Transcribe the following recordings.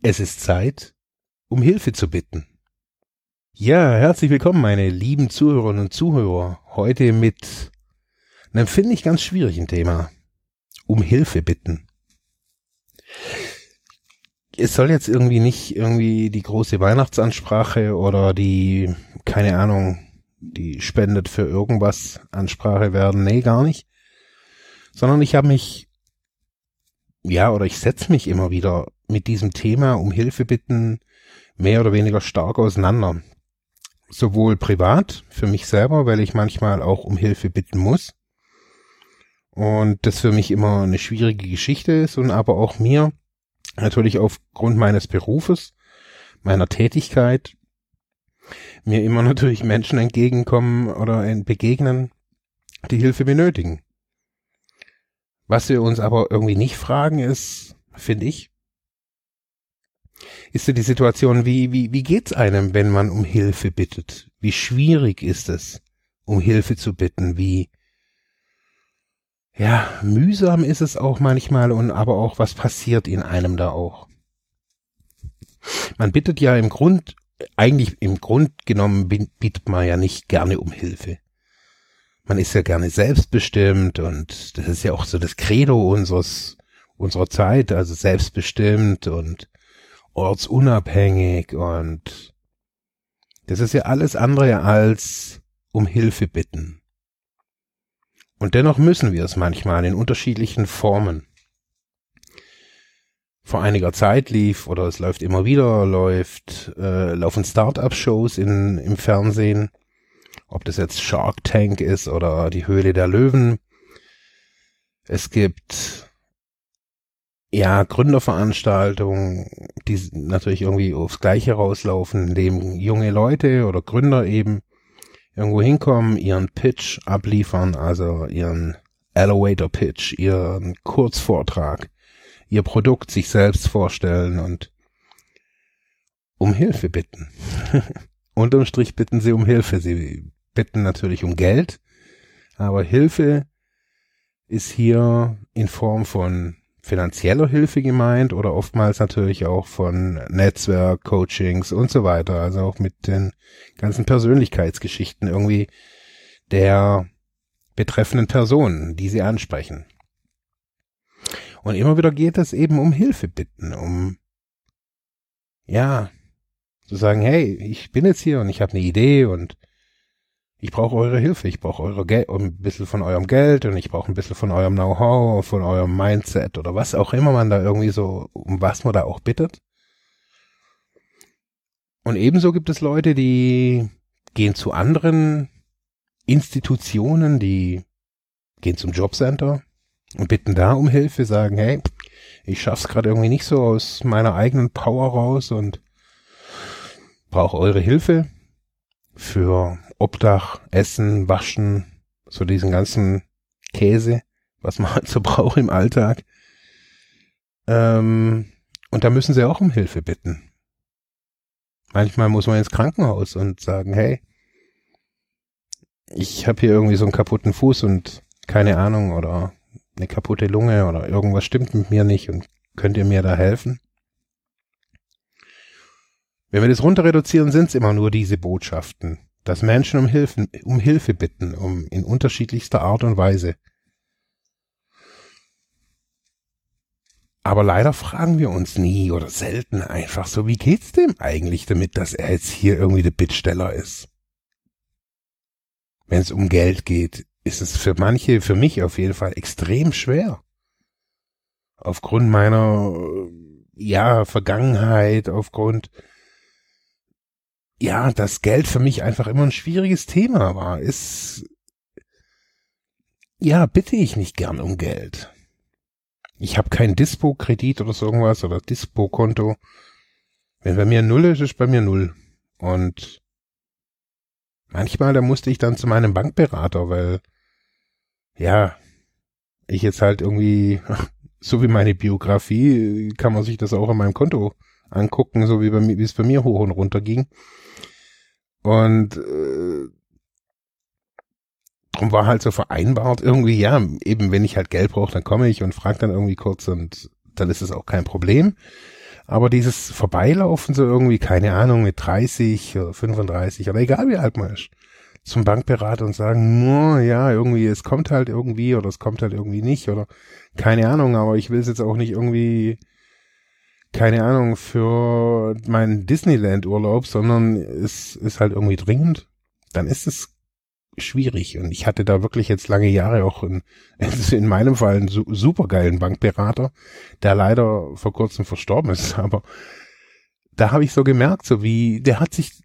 Es ist Zeit, um Hilfe zu bitten. Ja, herzlich willkommen, meine lieben Zuhörerinnen und Zuhörer. Heute mit einem, finde ich, ganz schwierigen Thema. Um Hilfe bitten. Es soll jetzt irgendwie nicht irgendwie die große Weihnachtsansprache oder die, keine Ahnung, die spendet für irgendwas Ansprache werden. Nee, gar nicht. Sondern ich habe mich, ja, oder ich setze mich immer wieder mit diesem Thema um Hilfe bitten mehr oder weniger stark auseinander sowohl privat für mich selber, weil ich manchmal auch um Hilfe bitten muss. Und das für mich immer eine schwierige Geschichte ist und aber auch mir natürlich aufgrund meines Berufes, meiner Tätigkeit, mir immer natürlich Menschen entgegenkommen oder begegnen, die Hilfe benötigen. Was wir uns aber irgendwie nicht fragen ist, finde ich, ist ja die Situation, wie, wie, wie geht's einem, wenn man um Hilfe bittet? Wie schwierig ist es, um Hilfe zu bitten? Wie, ja, mühsam ist es auch manchmal und aber auch, was passiert in einem da auch? Man bittet ja im Grund, eigentlich im Grund genommen bittet man ja nicht gerne um Hilfe. Man ist ja gerne selbstbestimmt und das ist ja auch so das Credo unseres, unserer Zeit, also selbstbestimmt und ortsunabhängig und das ist ja alles andere als um Hilfe bitten. Und dennoch müssen wir es manchmal in unterschiedlichen Formen. Vor einiger Zeit lief, oder es läuft immer wieder, läuft, äh, laufen Start-up-Shows in, im Fernsehen. Ob das jetzt Shark Tank ist oder die Höhle der Löwen. Es gibt ja, Gründerveranstaltungen, die natürlich irgendwie aufs Gleiche rauslaufen, indem junge Leute oder Gründer eben irgendwo hinkommen, ihren Pitch abliefern, also ihren Elevator Pitch, ihren Kurzvortrag, ihr Produkt sich selbst vorstellen und um Hilfe bitten. Unterm Strich bitten sie um Hilfe. Sie bitten natürlich um Geld, aber Hilfe ist hier in Form von finanzieller Hilfe gemeint oder oftmals natürlich auch von Netzwerk, Coachings und so weiter. Also auch mit den ganzen Persönlichkeitsgeschichten irgendwie der betreffenden Personen, die sie ansprechen. Und immer wieder geht es eben um Hilfe bitten, um ja, zu sagen, hey, ich bin jetzt hier und ich habe eine Idee und ich brauche eure Hilfe, ich brauche eure Geld, ein bisschen von eurem Geld und ich brauche ein bisschen von eurem Know-how, von eurem Mindset oder was auch immer man da irgendwie so, um was man da auch bittet. Und ebenso gibt es Leute, die gehen zu anderen Institutionen, die gehen zum Jobcenter und bitten da um Hilfe, sagen, hey, ich schaff's gerade irgendwie nicht so aus meiner eigenen Power raus und brauche eure Hilfe für Obdach, Essen, Waschen, so diesen ganzen Käse, was man halt so braucht im Alltag. Ähm, und da müssen sie auch um Hilfe bitten. Manchmal muss man ins Krankenhaus und sagen, hey, ich habe hier irgendwie so einen kaputten Fuß und keine Ahnung oder eine kaputte Lunge oder irgendwas stimmt mit mir nicht und könnt ihr mir da helfen? Wenn wir das runter reduzieren, sind es immer nur diese Botschaften dass Menschen um, Hilfen, um Hilfe bitten, um in unterschiedlichster Art und Weise. Aber leider fragen wir uns nie oder selten einfach so, wie geht's dem eigentlich damit, dass er jetzt hier irgendwie der Bittsteller ist? Wenn es um Geld geht, ist es für manche, für mich auf jeden Fall extrem schwer. Aufgrund meiner, ja, Vergangenheit, aufgrund ja, das Geld für mich einfach immer ein schwieriges Thema war, ist, ja, bitte ich nicht gern um Geld. Ich habe kein Dispo-Kredit oder so irgendwas oder Dispo-Konto. Wenn bei mir null ist, ist bei mir null. Und manchmal, da musste ich dann zu meinem Bankberater, weil, ja, ich jetzt halt irgendwie, so wie meine Biografie, kann man sich das auch an meinem Konto angucken, so wie, bei mir, wie es bei mir hoch und runter ging. Und äh, drum war halt so vereinbart irgendwie, ja, eben wenn ich halt Geld brauche, dann komme ich und frage dann irgendwie kurz und dann ist es auch kein Problem. Aber dieses Vorbeilaufen so irgendwie, keine Ahnung, mit 30 oder 35 oder egal wie alt man ist, zum Bankberater und sagen, no, ja, irgendwie, es kommt halt irgendwie oder es kommt halt irgendwie nicht oder keine Ahnung, aber ich will es jetzt auch nicht irgendwie, keine Ahnung, für meinen Disneyland-Urlaub, sondern es ist halt irgendwie dringend, dann ist es schwierig. Und ich hatte da wirklich jetzt lange Jahre auch in, in meinem Fall einen su supergeilen Bankberater, der leider vor kurzem verstorben ist. Aber da habe ich so gemerkt, so wie, der hat sich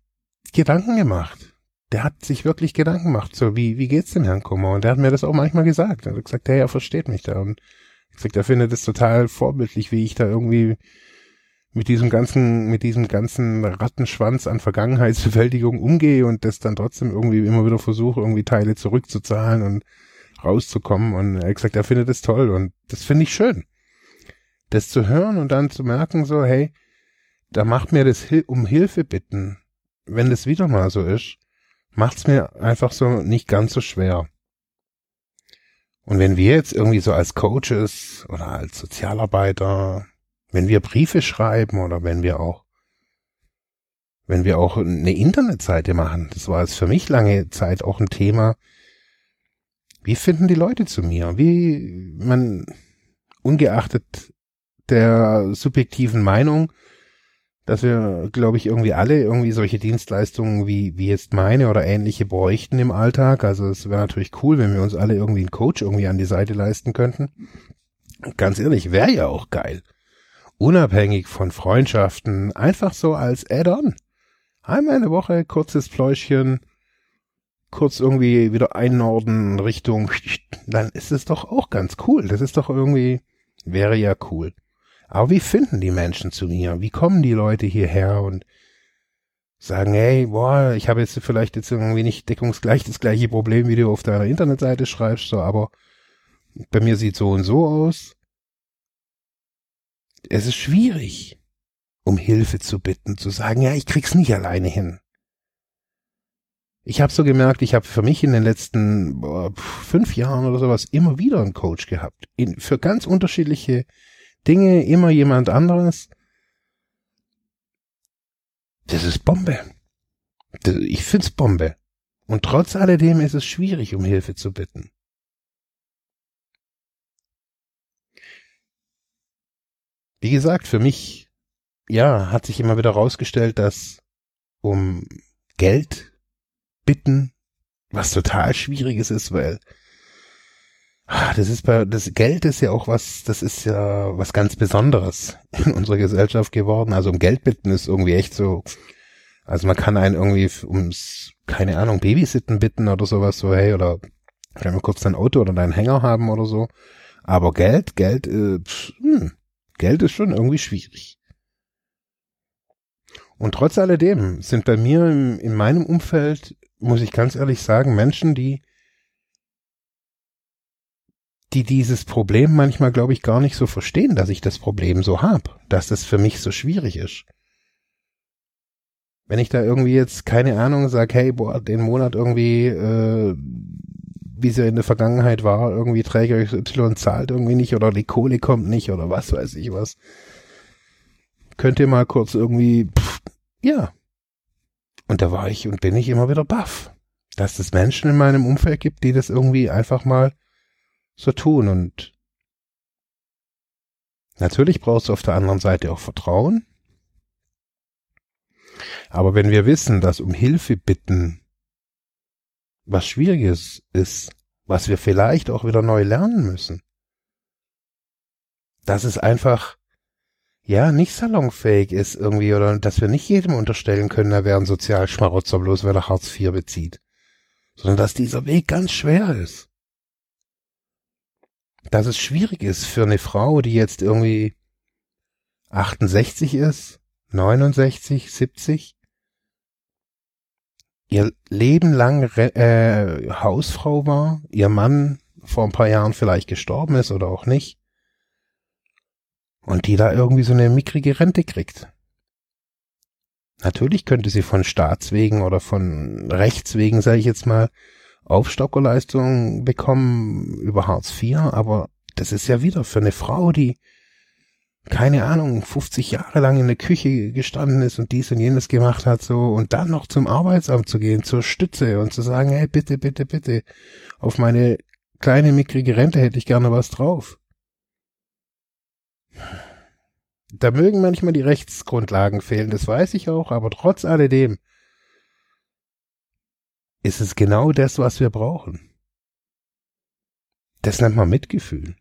Gedanken gemacht. Der hat sich wirklich Gedanken gemacht, so wie, wie geht's dem Herrn Kummer? Und der hat mir das auch manchmal gesagt. Er hat gesagt, hey, er versteht mich da. Und ich gesagt, er findet es total vorbildlich, wie ich da irgendwie mit diesem ganzen, mit diesem ganzen Rattenschwanz an Vergangenheitsbewältigung umgehe und das dann trotzdem irgendwie immer wieder versuche, irgendwie Teile zurückzuzahlen und rauszukommen. Und er hat gesagt, er findet es toll und das finde ich schön. Das zu hören und dann zu merken, so, hey, da macht mir das um Hilfe bitten, wenn das wieder mal so ist, macht's mir einfach so nicht ganz so schwer. Und wenn wir jetzt irgendwie so als Coaches oder als Sozialarbeiter wenn wir Briefe schreiben oder wenn wir auch, wenn wir auch eine Internetseite machen, das war jetzt für mich lange Zeit auch ein Thema. Wie finden die Leute zu mir? Wie, man, ungeachtet der subjektiven Meinung, dass wir, glaube ich, irgendwie alle irgendwie solche Dienstleistungen wie, wie jetzt meine oder ähnliche bräuchten im Alltag. Also es wäre natürlich cool, wenn wir uns alle irgendwie einen Coach irgendwie an die Seite leisten könnten. Ganz ehrlich, wäre ja auch geil unabhängig von Freundschaften, einfach so als Add-on. Einmal eine Woche, kurzes Pläuschchen, kurz irgendwie wieder einnorden Richtung, dann ist es doch auch ganz cool. Das ist doch irgendwie, wäre ja cool. Aber wie finden die Menschen zu mir? Wie kommen die Leute hierher und sagen, hey, boah, ich habe jetzt vielleicht jetzt irgendwie nicht deckungsgleich das gleiche Problem, wie du auf deiner Internetseite schreibst, so, aber bei mir sieht so und so aus es ist schwierig, um Hilfe zu bitten, zu sagen, ja, ich krieg's nicht alleine hin. Ich habe so gemerkt, ich habe für mich in den letzten boah, fünf Jahren oder sowas immer wieder einen Coach gehabt. In, für ganz unterschiedliche Dinge, immer jemand anderes. Das ist Bombe. Das, ich find's Bombe. Und trotz alledem ist es schwierig, um Hilfe zu bitten. Wie gesagt, für mich, ja, hat sich immer wieder rausgestellt, dass um Geld bitten, was total schwieriges ist, weil ah, das ist bei, das Geld ist ja auch was, das ist ja was ganz Besonderes in unserer Gesellschaft geworden. Also um Geld bitten ist irgendwie echt so, also man kann einen irgendwie ums, keine Ahnung, Babysitten bitten oder sowas, so, hey, oder kann man kurz dein Auto oder deinen Hänger haben oder so. Aber Geld, Geld, äh, pff, hm, Geld ist schon irgendwie schwierig. Und trotz alledem sind bei mir im, in meinem Umfeld, muss ich ganz ehrlich sagen, Menschen, die, die dieses Problem manchmal, glaube ich, gar nicht so verstehen, dass ich das Problem so habe, dass das für mich so schwierig ist. Wenn ich da irgendwie jetzt, keine Ahnung, sag, hey, boah, den Monat irgendwie, äh, wie sie in der Vergangenheit war, irgendwie Träger XY zahlt irgendwie nicht oder die Kohle kommt nicht oder was weiß ich was. Könnt ihr mal kurz irgendwie, pff, ja. Und da war ich und bin ich immer wieder baff, dass es Menschen in meinem Umfeld gibt, die das irgendwie einfach mal so tun und natürlich brauchst du auf der anderen Seite auch Vertrauen. Aber wenn wir wissen, dass um Hilfe bitten was Schwieriges ist, was wir vielleicht auch wieder neu lernen müssen. Dass es einfach, ja, nicht salonfähig ist irgendwie oder dass wir nicht jedem unterstellen können, er wäre ein Sozialschmarotzer, bloß weil er Hartz IV bezieht. Sondern dass dieser Weg ganz schwer ist. Dass es schwierig ist für eine Frau, die jetzt irgendwie 68 ist, 69, 70, ihr Leben lang äh, Hausfrau war, ihr Mann vor ein paar Jahren vielleicht gestorben ist oder auch nicht, und die da irgendwie so eine mickrige Rente kriegt. Natürlich könnte sie von Staatswegen oder von Rechtswegen, sage ich jetzt mal, Aufstockerleistungen bekommen über Hartz IV, aber das ist ja wieder für eine Frau, die keine Ahnung, 50 Jahre lang in der Küche gestanden ist und dies und jenes gemacht hat, so, und dann noch zum Arbeitsamt zu gehen, zur Stütze und zu sagen, hey, bitte, bitte, bitte, auf meine kleine mickrige Rente hätte ich gerne was drauf. Da mögen manchmal die Rechtsgrundlagen fehlen, das weiß ich auch, aber trotz alledem ist es genau das, was wir brauchen. Das nennt man Mitgefühl.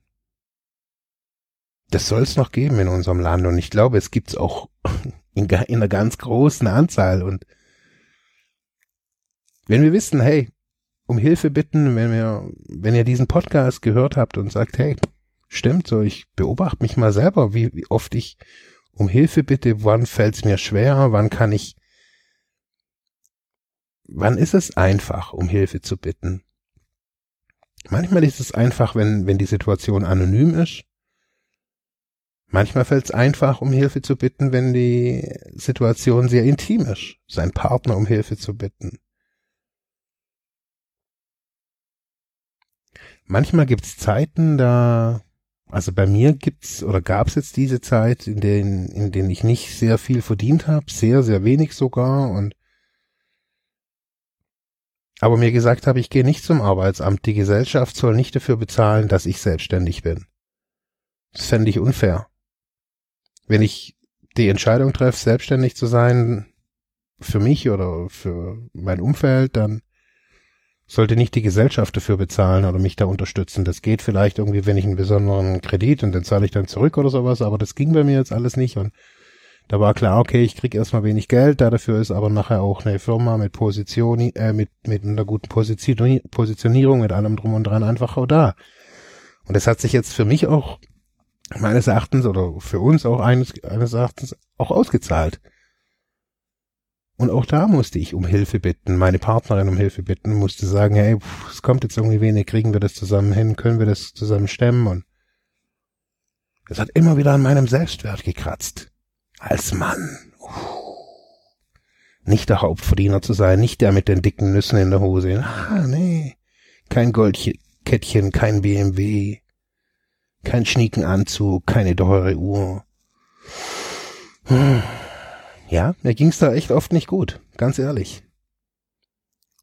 Das soll es noch geben in unserem Land und ich glaube, es gibt es auch in, in einer ganz großen Anzahl und wenn wir wissen, hey, um Hilfe bitten, wenn wir, wenn ihr diesen Podcast gehört habt und sagt, hey, stimmt so, ich beobachte mich mal selber, wie, wie oft ich um Hilfe bitte, wann fällt es mir schwer, wann kann ich, wann ist es einfach, um Hilfe zu bitten? Manchmal ist es einfach, wenn, wenn die Situation anonym ist. Manchmal fällt es einfach, um Hilfe zu bitten, wenn die Situation sehr intim ist, sein Partner um Hilfe zu bitten. Manchmal gibt es Zeiten, da also bei mir gibt's oder gab's jetzt diese Zeit, in denen, in denen ich nicht sehr viel verdient habe, sehr, sehr wenig sogar und aber mir gesagt habe, ich gehe nicht zum Arbeitsamt. Die Gesellschaft soll nicht dafür bezahlen, dass ich selbstständig bin. Das fände ich unfair. Wenn ich die Entscheidung treffe, selbstständig zu sein, für mich oder für mein Umfeld, dann sollte nicht die Gesellschaft dafür bezahlen oder mich da unterstützen. Das geht vielleicht irgendwie, wenn ich einen besonderen Kredit und den zahle ich dann zurück oder sowas, aber das ging bei mir jetzt alles nicht und da war klar, okay, ich krieg erstmal wenig Geld, da dafür ist aber nachher auch eine Firma mit Position, äh, mit, mit einer guten Position, Positionierung, mit allem drum und dran einfach auch da. Und das hat sich jetzt für mich auch meines Erachtens oder für uns auch eines, eines Erachtens auch ausgezahlt. Und auch da musste ich um Hilfe bitten, meine Partnerin um Hilfe bitten, musste sagen, hey, es kommt jetzt irgendwie wenig, kriegen wir das zusammen hin, können wir das zusammen stemmen und es hat immer wieder an meinem Selbstwert gekratzt. Als Mann. Nicht der Hauptverdiener zu sein, nicht der mit den dicken Nüssen in der Hose. Ah, nee. Kein Goldkettchen, kein BMW, kein schnieken Anzug, keine teure Uhr. Ja, mir ging's da echt oft nicht gut, ganz ehrlich.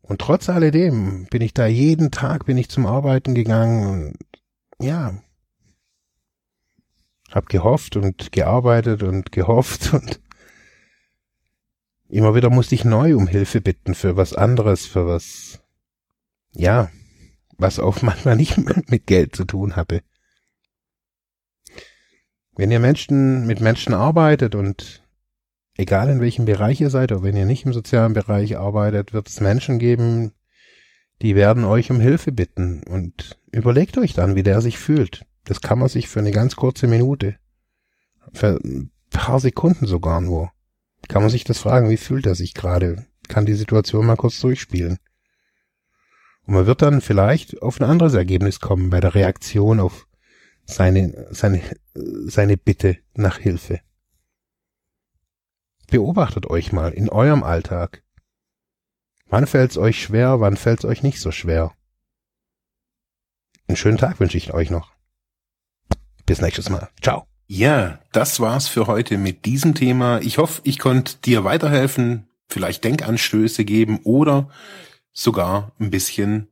Und trotz alledem bin ich da jeden Tag bin ich zum Arbeiten gegangen und ja, hab gehofft und gearbeitet und gehofft und immer wieder musste ich neu um Hilfe bitten für was anderes, für was, ja, was auch manchmal nicht mit Geld zu tun hatte. Wenn ihr Menschen mit Menschen arbeitet und egal in welchem Bereich ihr seid, oder wenn ihr nicht im sozialen Bereich arbeitet, wird es Menschen geben, die werden euch um Hilfe bitten und überlegt euch dann, wie der sich fühlt. Das kann man sich für eine ganz kurze Minute, für ein paar Sekunden sogar nur, kann man sich das fragen, wie fühlt er sich gerade, kann die Situation mal kurz durchspielen. Und man wird dann vielleicht auf ein anderes Ergebnis kommen bei der Reaktion auf seine, seine, seine Bitte nach Hilfe. Beobachtet euch mal in eurem Alltag. Wann fällt's euch schwer, wann fällt's euch nicht so schwer? Einen schönen Tag wünsche ich euch noch. Bis nächstes Mal. Ciao. Ja, das war's für heute mit diesem Thema. Ich hoffe, ich konnte dir weiterhelfen, vielleicht Denkanstöße geben oder sogar ein bisschen